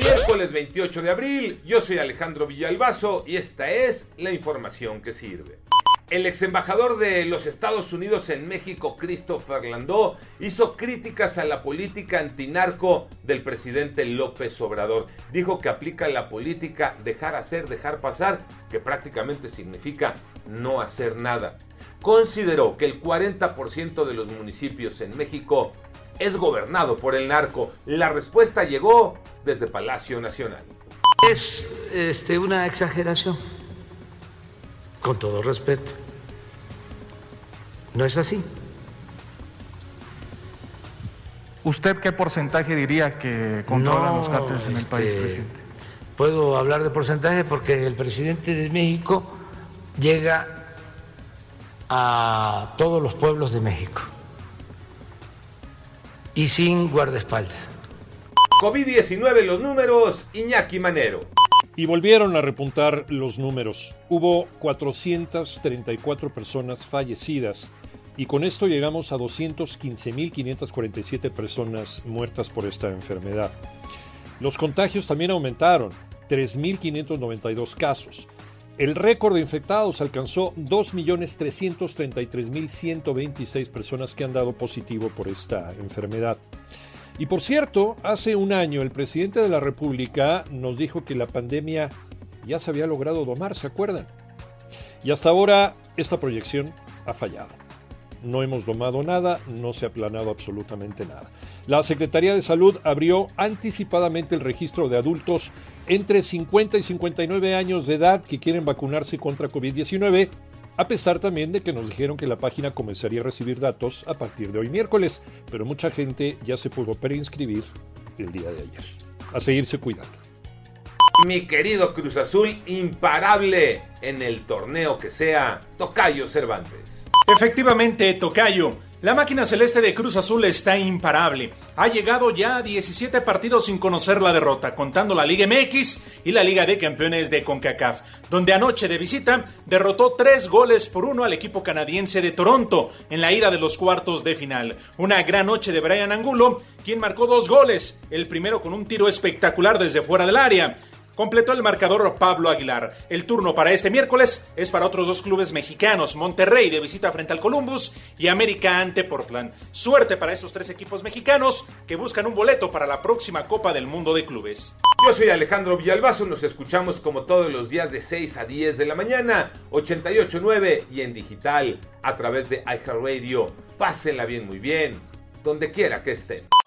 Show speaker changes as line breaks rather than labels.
Miércoles 28 de abril, yo soy Alejandro Villalbazo y esta es la información que sirve. El ex embajador de los Estados Unidos en México, Christopher Landó, hizo críticas a la política antinarco del presidente López Obrador. Dijo que aplica la política dejar hacer, dejar pasar, que prácticamente significa no hacer nada. Consideró que el 40% de los municipios en México es gobernado por el narco. La respuesta llegó desde Palacio Nacional.
Es este, una exageración, con todo respeto. No es así.
¿Usted qué porcentaje diría que controlan los cárteles en el país,
este,
presidente?
Puedo hablar de porcentaje porque el presidente de México llega a todos los pueblos de México y sin guardaespaldas.
COVID-19 los números, Iñaki Manero.
Y volvieron a repuntar los números. Hubo 434 personas fallecidas y con esto llegamos a 215.547 personas muertas por esta enfermedad. Los contagios también aumentaron, 3.592 casos. El récord de infectados alcanzó 2.333.126 personas que han dado positivo por esta enfermedad. Y por cierto, hace un año el presidente de la República nos dijo que la pandemia ya se había logrado domar, ¿se acuerdan? Y hasta ahora esta proyección ha fallado. No hemos domado nada, no se ha planado absolutamente nada. La Secretaría de Salud abrió anticipadamente el registro de adultos entre 50 y 59 años de edad que quieren vacunarse contra COVID-19, a pesar también de que nos dijeron que la página comenzaría a recibir datos a partir de hoy miércoles, pero mucha gente ya se pudo preinscribir el día de ayer. A seguirse cuidando.
Mi querido Cruz Azul, imparable en el torneo que sea, Tocayo Cervantes.
Efectivamente, Tocayo. La máquina celeste de Cruz Azul está imparable. Ha llegado ya a 17 partidos sin conocer la derrota, contando la Liga MX y la Liga de Campeones de CONCACAF, donde anoche de visita derrotó tres goles por uno al equipo canadiense de Toronto en la ira de los cuartos de final. Una gran noche de Brian Angulo, quien marcó dos goles, el primero con un tiro espectacular desde fuera del área. Completó el marcador Pablo Aguilar. El turno para este miércoles es para otros dos clubes mexicanos, Monterrey de visita frente al Columbus y América ante Portland. Suerte para estos tres equipos mexicanos que buscan un boleto para la próxima Copa del Mundo de Clubes.
Yo soy Alejandro Villalbazo, nos escuchamos como todos los días de 6 a 10 de la mañana, 88.9 y en digital a través de iHeartRadio. Pásenla bien, muy bien, donde quiera que estén.